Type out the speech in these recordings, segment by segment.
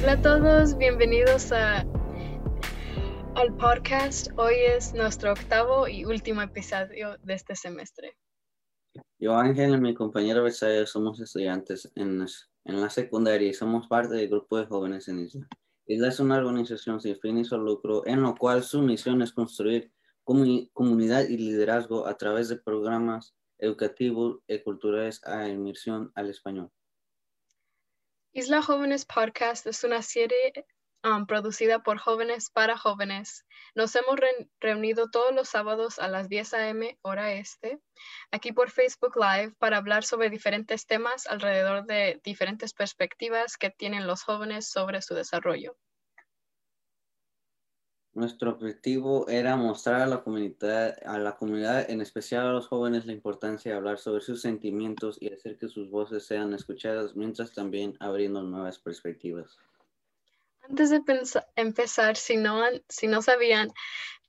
Hola a todos, bienvenidos a, al podcast. Hoy es nuestro octavo y último episodio de este semestre. Yo, Ángel y mi compañero Besayo somos estudiantes en, en, la secundaria y somos parte del grupo de jóvenes en Isla. Isla es una organización sin fin y sin lucro en lo cual su misión es construir comunidad y liderazgo a través de programas educativos y culturales a inmersión al español. Isla Jóvenes Podcast es una serie um, producida por jóvenes para jóvenes. Nos hemos reunido todos los sábados a las 10 a.m. hora este, aquí por Facebook Live, para hablar sobre diferentes temas alrededor de diferentes perspectivas que tienen los jóvenes sobre su desarrollo. Nuestro objetivo era mostrar a la comunidad, a la comunidad, en especial a los jóvenes, la importancia de hablar sobre sus sentimientos y hacer que sus voces sean escuchadas, mientras también abriendo nuevas perspectivas. Antes de empezar, si no, si no sabían,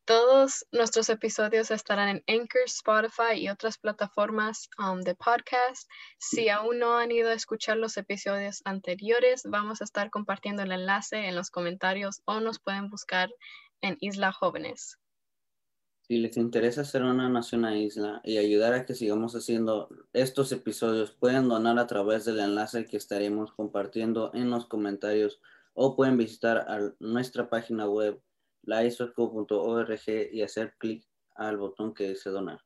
todos nuestros episodios estarán en Anchor, Spotify y otras plataformas um, de podcast. Si aún no han ido a escuchar los episodios anteriores, vamos a estar compartiendo el enlace en los comentarios o nos pueden buscar en Isla Jóvenes. Si les interesa hacer una nación a Isla y ayudar a que sigamos haciendo estos episodios, pueden donar a través del enlace que estaremos compartiendo en los comentarios o pueden visitar nuestra página web laisosco.org y hacer clic al botón que dice donar.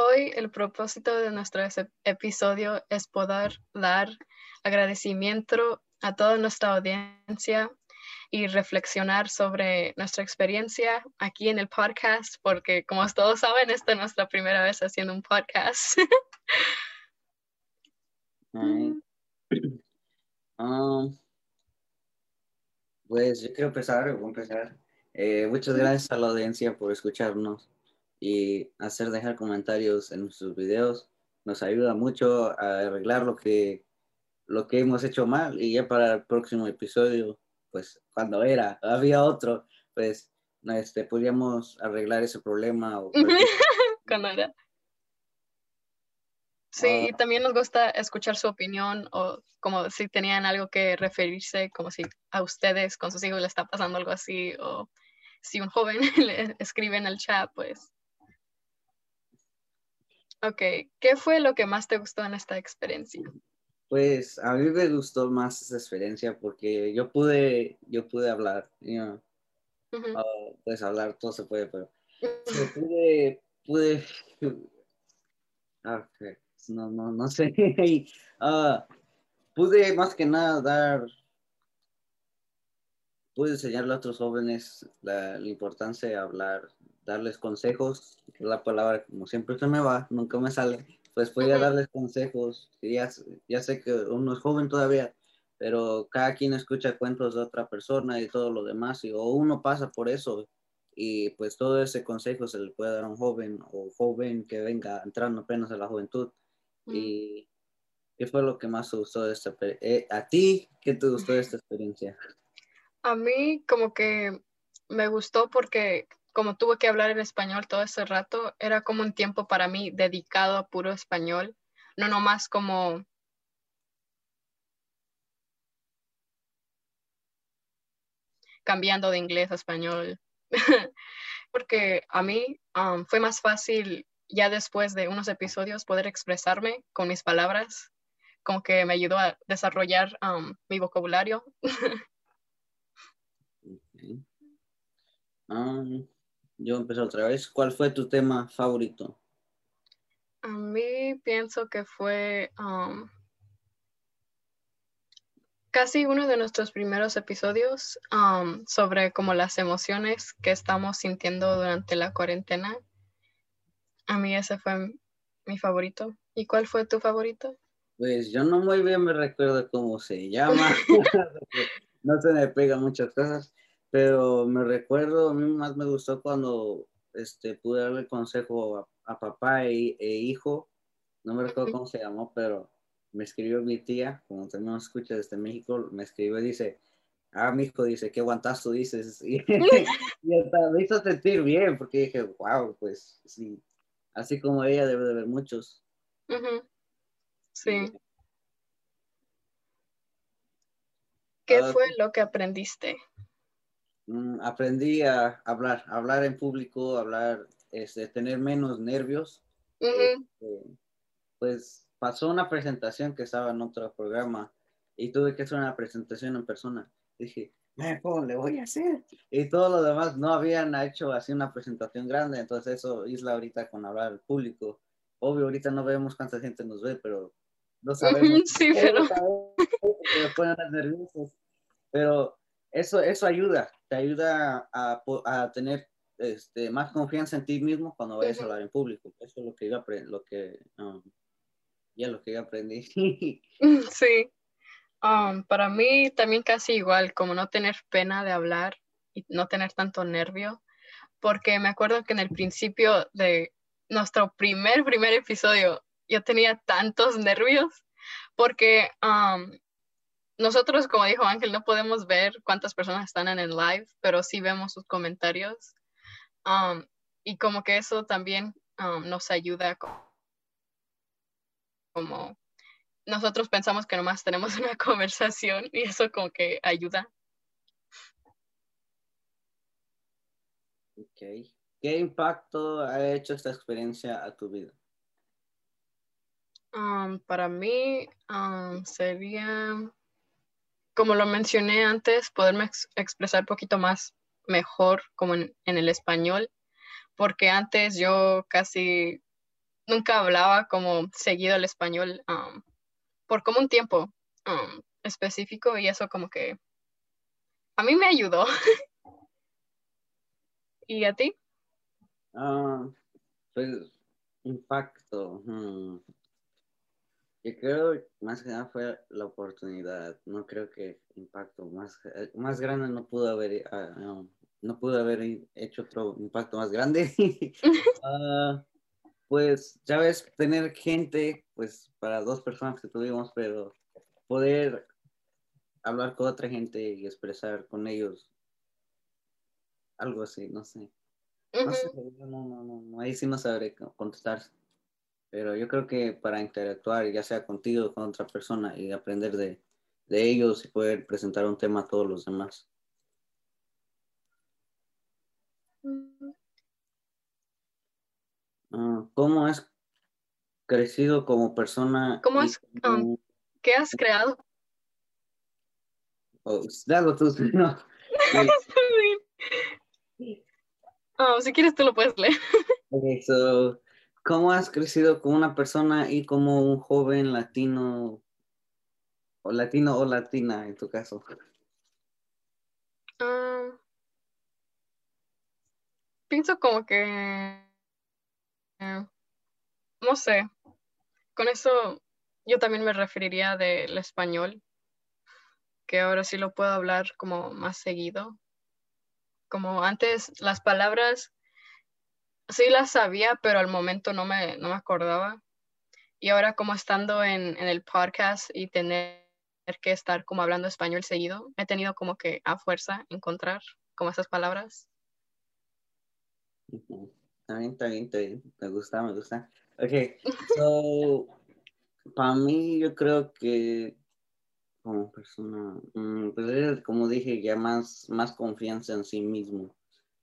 Hoy el propósito de nuestro episodio es poder dar agradecimiento a toda nuestra audiencia y reflexionar sobre nuestra experiencia aquí en el podcast, porque como todos saben, esta es nuestra primera vez haciendo un podcast. Um, pues yo quiero empezar, voy a empezar. Eh, muchas gracias a la audiencia por escucharnos y hacer dejar comentarios en nuestros videos. Nos ayuda mucho a arreglar lo que, lo que hemos hecho mal y ya para el próximo episodio, pues cuando era, había otro, pues este, podríamos arreglar ese problema. O cuando era. Sí, y ah. también nos gusta escuchar su opinión o como si tenían algo que referirse, como si a ustedes con sus hijos le está pasando algo así o si un joven le escribe en el chat, pues Ok, ¿qué fue lo que más te gustó en esta experiencia? Pues a mí me gustó más esa experiencia porque yo pude, yo pude hablar, you ah, pues hablar todo se puede, pero pude, pude, no, no, no sé, uh, pude más que nada dar, pude enseñarle a otros jóvenes la, la importancia de hablar, darles consejos, la palabra como siempre se me va, nunca me sale, pues podía darles consejos, ya, ya sé que uno es joven todavía, pero cada quien escucha cuentos de otra persona y todo lo demás, y o uno pasa por eso, y pues todo ese consejo se le puede dar a un joven o joven que venga entrando apenas a la juventud. Y ¿qué fue lo que más te gustó de esta eh, a ti qué te gustó de esta experiencia? A mí como que me gustó porque como tuve que hablar en español todo ese rato, era como un tiempo para mí dedicado a puro español, no nomás como cambiando de inglés a español, porque a mí fue más fácil ya después de unos episodios poder expresarme con mis palabras, como que me ayudó a desarrollar mi vocabulario. yo empecé otra vez. ¿Cuál fue tu tema favorito? A mí pienso que fue um, casi uno de nuestros primeros episodios um, sobre como las emociones que estamos sintiendo durante la cuarentena. A mí ese fue mi favorito. ¿Y cuál fue tu favorito? Pues yo no muy bien me recuerdo cómo se llama. no se me pegan muchas cosas. Pero me recuerdo, a mí más me gustó cuando este, pude darle consejo a, papá e, e, hijo. No me recuerdo cómo se llamó, pero me escribió mi tía, como también nos escucha desde México, me escribió y dice, ah, mi hijo dice, qué guantazo dices. Y, y hasta me hizo sentir bien, porque dije, wow, pues sí, así como ella debe de haber muchos. Sí. ¿Qué ah, fue lo que aprendiste? Mm, aprendí a hablar, hablar en público, hablar, este, tener menos nervios. Este, pues pasó una presentación que estaba en otro programa y tuve que hacer una presentación en persona. Dije, ¿cómo le voy a hacer? Y todo lo demás no habían hecho así una presentación grande, entonces eso isla ahorita con hablar al público. Obvio, ahorita no vemos cuánta gente nos ve, pero no sabemos. Sí, pero... nerviosos. Pero eso, eso ayuda, te ayuda a, a tener este, más confianza en ti mismo cuando vayas a hablar en público. Eso es lo que yo aprendí, lo que, um, ya lo que yo aprendí. sí. Um, para mí también casi igual, como no tener pena de hablar y no tener tanto nervio, porque me acuerdo que en el principio de nuestro primer, primer episodio, yo tenía tantos nervios, porque um, nosotros, como dijo Ángel, no podemos ver cuántas personas están en el live, pero sí vemos sus comentarios. Um, y como que eso también um, nos ayuda como, nosotros pensamos que nomás tenemos una conversación y eso como que ayuda. Ok. ¿Qué impacto ha hecho esta experiencia a tu vida? Um, para mí sería como lo mencioné antes, poderme expresar un poquito más mejor como en, el español, porque antes yo casi nunca hablaba como seguido el español um, por como un tiempo um, específico y eso como que a mí me ayudó. ¿Y a ti? Ah, pues impacto. Hmm. Yo creo más que nada fue la oportunidad. No creo que impacto más, eh, más grande no pudo haber, ah, no, pudo haber hecho otro impacto más grande. Ah, pues, ya ves, tener gente, pues para dos personas que tuvimos, pero poder hablar con otra gente y expresar con ellos algo así, no sé. No, sé, no, no, no, ahí sí no sabré contestar pero yo creo que para interactuar, ya sea contigo o con otra persona, y aprender de, ellos y poder presentar un tema a todos los demás. Ah, ¿Cómo has crecido como persona? ¿Cómo has, um, ¿Qué has creado? Oh, dalo tú, no. Oh, si quieres tú lo puedes leer. Okay, so ¿Cómo has crecido como una persona y como un joven latino o latino o latina en tu caso? Ah, pienso como que, eh, no sé, con eso yo también me referiría del español, que ahora sí lo puedo hablar como más seguido. Como antes las palabras sí las sabía, pero al momento no me, no me acordaba. Y ahora como estando en, el podcast y tener que estar como hablando español seguido, he tenido como que a fuerza encontrar como esas palabras. Está bien, está bien, está bien. Me gusta, me gusta. Ok, so, para mí yo creo que como persona, mm, pues como dije, ya más, más confianza en sí mismo.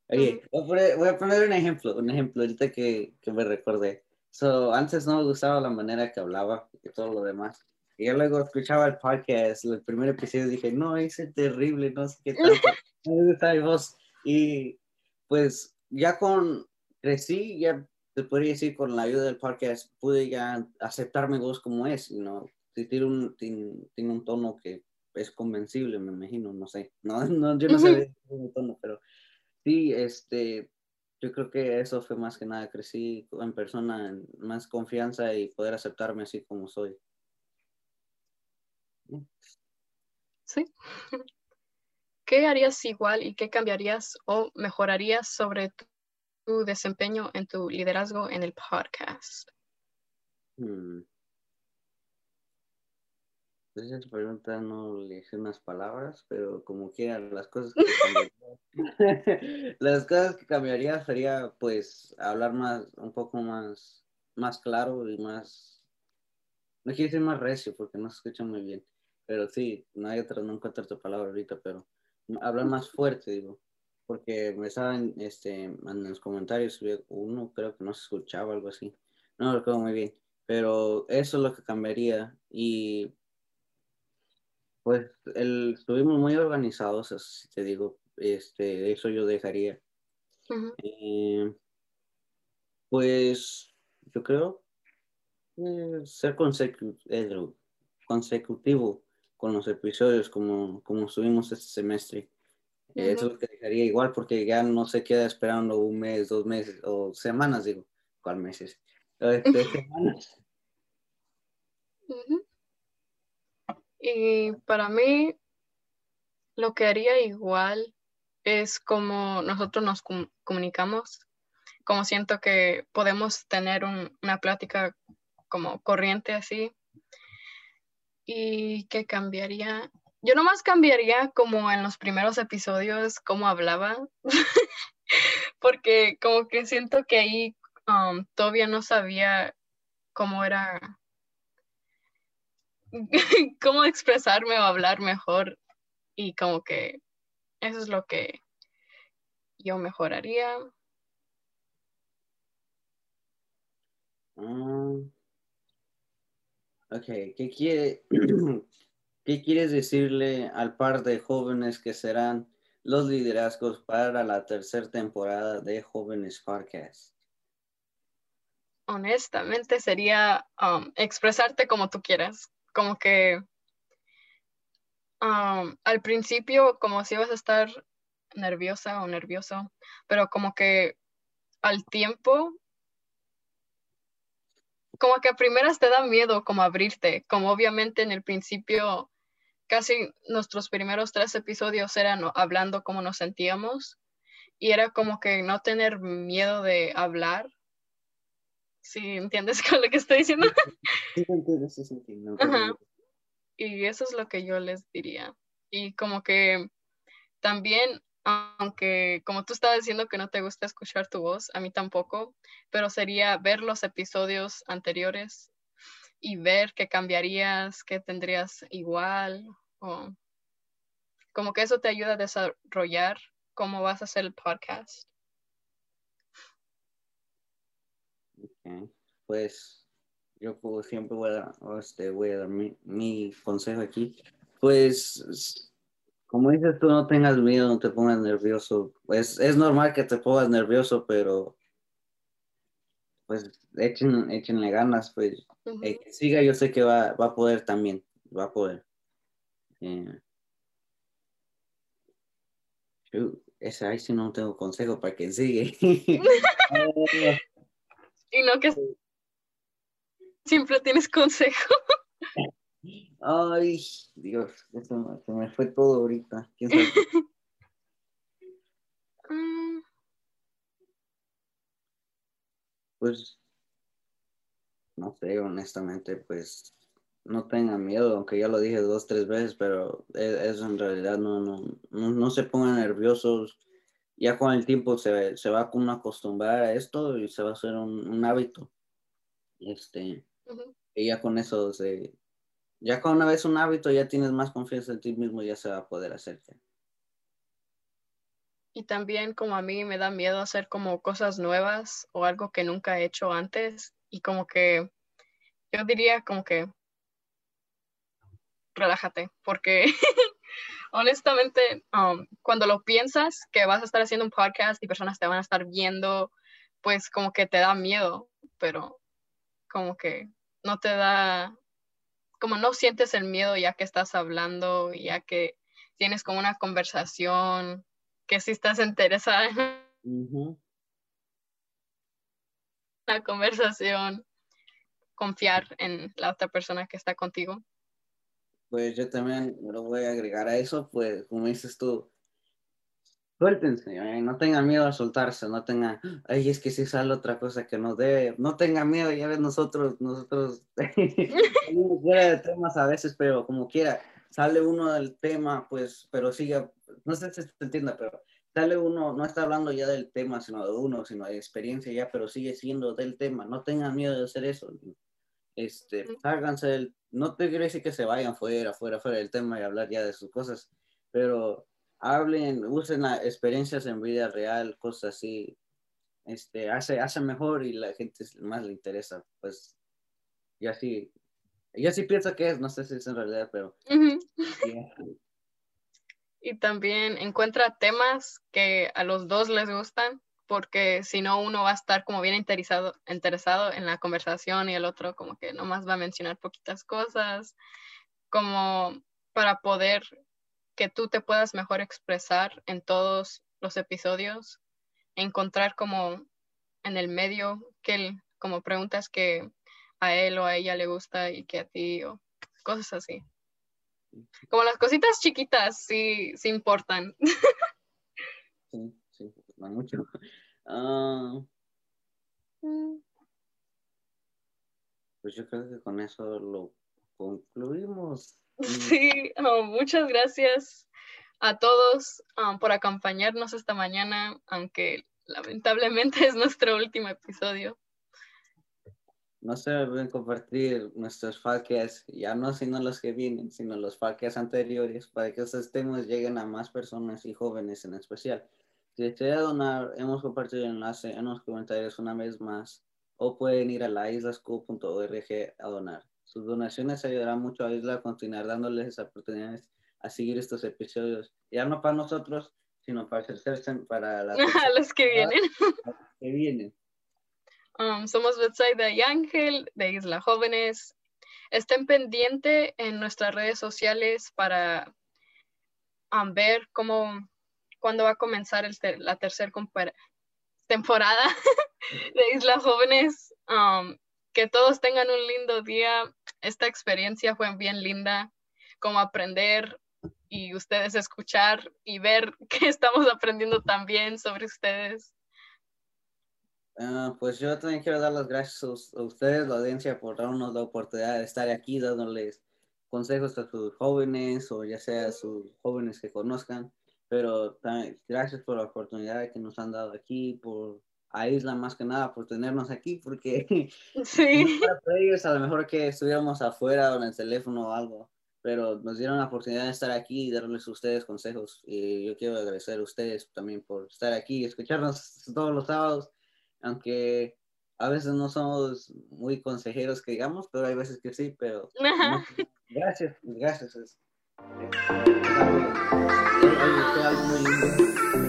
Oye, voy a, poner, un ejemplo, un ejemplo ahorita que, que me recordé. So, antes no me gustaba la manera que hablaba y todo lo demás. Y yo luego escuchaba el podcast, el primer episodio, dije, no, es terrible, no sé qué tanto. me gusta mi voz. Y pues ya con, crecí, ya te podría decir, con la ayuda del podcast, pude ya aceptar mi voz como es, ¿no? Tiene un, tiene, tiene un tono que es convencible, me imagino, no sé. No, no yo no sé el tono, pero Sí, este, yo creo que eso fue más que nada, crecí en persona, en más confianza y poder aceptarme así como soy. Sí. ¿Qué harías igual y qué cambiarías o mejorarías sobre tu, desempeño en tu liderazgo en el podcast? Hmm. Pues esa pregunta no le hice unas palabras, pero como quiera, las cosas que las cosas que cambiaría sería pues hablar más, un poco más, más claro y más, no quiero decir más recio porque no se escucha muy bien, pero sí, no hay otra, no encuentro otra palabra ahorita, pero hablar más fuerte, digo, porque me estaban este, en los comentarios, uno creo que no se escuchaba, algo así, no lo recuerdo muy bien, pero eso es lo que cambiaría y pues el, estuvimos muy organizados, así te digo, este, eso yo dejaría. Eh, pues yo creo eh, ser eh, consecutivo con los episodios como, como estuvimos este semestre. Eso es lo que dejaría igual porque ya no se queda esperando un mes, dos meses o semanas, digo, ¿cuál meses? Este, semanas. Y para mí, lo que haría igual es como nosotros nos comunicamos, como siento que podemos tener una plática como corriente así. Y que cambiaría, yo nomás cambiaría como en los primeros episodios cómo hablaba, porque como que siento que ahí um, todavía no sabía cómo era cómo expresarme o hablar mejor y como que eso es lo que yo mejoraría. Mm. ok, ¿qué, quiere, ¿qué quieres decirle al par de jóvenes que serán los liderazgos para la tercera temporada de Jóvenes Podcast? Honestamente sería um, expresarte como tú quieras como que al principio como si ibas a estar nerviosa o nervioso, pero como que al tiempo, como que a primeras te da miedo como abrirte, como obviamente en el principio casi nuestros primeros tres episodios eran hablando como nos sentíamos y era como que no tener miedo de hablar ¿Sí entiendes con lo que estoy diciendo? Sí, sí, entiendo. Y eso es lo que yo les diría. Y como que también, aunque como tú estabas diciendo que no te gusta escuchar tu voz, a mí tampoco, pero sería ver los episodios anteriores y ver qué cambiarías, qué tendrías igual, o como que eso te ayuda a desarrollar cómo vas a hacer el podcast. Pues yo siempre voy a, este, voy a dar mi, consejo aquí. Pues como dices tú, no tengas miedo, no te pongas nervioso. Pues es normal que te pongas nervioso, pero pues echen, échenle ganas, pues que siga, yo sé que va, va, a poder también, va a poder. Eh, ese ahí sí no tengo consejo para que sigue. Y no que siempre tienes consejo. Ay, Dios, eso se me fue todo ahorita. ¿Quién sabe? Mm. pues, no sé, honestamente, pues, no tengan miedo, aunque ya lo dije dos, tres veces, pero e, eso en realidad no, no, no se pongan nerviosos ya con el tiempo se, se va a acostumbrar a esto y se va a hacer un, hábito. Este, Y ya con eso, se, ya con una vez un hábito, ya tienes más confianza en ti mismo, ya se va a poder hacerte. Y también como a mí me da miedo hacer como cosas nuevas o algo que nunca he hecho antes y como que yo diría como que relájate porque honestamente, um, cuando lo piensas que vas a estar haciendo un podcast y personas te van a estar viendo, pues como que te da miedo, pero como que no te da, como no sientes el miedo ya que estás hablando, ya que tienes como una conversación, que si estás interesada en la conversación, confiar en la otra persona que está contigo pues yo también lo voy a agregar a eso, pues como dices tú, suéltense, eh, no tengan miedo a soltarse, no tengan, ay, es que si sale otra cosa que no debe, no tengan miedo, ya ves, nosotros, nosotros, fuera de temas a veces, pero como quiera, sale uno del tema, pues, pero sigue, no sé si se entienda, pero sale uno, no está hablando ya del tema, sino de uno, sino de experiencia ya, pero sigue siendo del tema, no tengan miedo de hacer eso, este, háganse del, no te quiero decir que se vayan fuera, fuera, fuera del tema y hablar ya de sus cosas, pero hablen, usen experiencias en vida real, cosas así, este, hace, hace mejor y la gente más le interesa, pues, y así, yo sí pienso que es, no sé si es en realidad, pero... Y también encuentra temas que a los dos les gustan, porque si no uno va a estar como bien interesado, interesado en la conversación y el otro como que nomás va a mencionar poquitas cosas, como para poder que tú te puedas mejor expresar en todos los episodios, encontrar como en el medio que como preguntas que a él o a ella le gusta y que a ti o cosas así. Como las cositas chiquitas sí, sí importan. Sí, no mucho. Ah, mm. pues yo creo que con eso lo concluimos. Sí, oh, muchas gracias a todos um, por acompañarnos esta mañana, aunque lamentablemente es nuestro último episodio. No se olviden compartir nuestros podcasts, ya no sino los que vienen, sino los podcasts anteriores, para que esos temas lleguen a más personas y jóvenes en especial. Si desea donar, hemos compartido el enlace en los comentarios una vez más, o pueden ir a laislasco.org a donar. Sus donaciones ayudarán mucho a Isla a continuar dándoles oportunidades a seguir estos episodios, ya no para nosotros, sino para hacerse para los que vienen. que vienen. Um, somos Betsaida y Ángel de Isla Jóvenes. Estén pendientes en nuestras redes sociales para um, ver cómo, cuándo va a comenzar la tercera temporada de Isla Jóvenes. Um, que todos tengan un lindo día. Esta experiencia fue bien linda, como aprender y ustedes escuchar y ver que estamos aprendiendo también sobre ustedes. Ah, pues yo también quiero dar las gracias a ustedes, la audiencia, por darnos la oportunidad de estar aquí dándoles consejos a sus jóvenes o ya sea a sus jóvenes que conozcan. Pero también gracias por la oportunidad que nos han dado aquí, por a Isla más que nada por tenernos aquí, porque sí. ellos a lo mejor que estuviéramos afuera o en el teléfono o algo, pero nos dieron la oportunidad de estar aquí y darles a ustedes consejos. Y yo quiero agradecer a ustedes también por estar aquí y escucharnos todos los sábados, aunque a veces no somos muy consejeros que digamos, pero hay veces que sí, pero gracias, gracias. Es, es, es, algo muy lindo.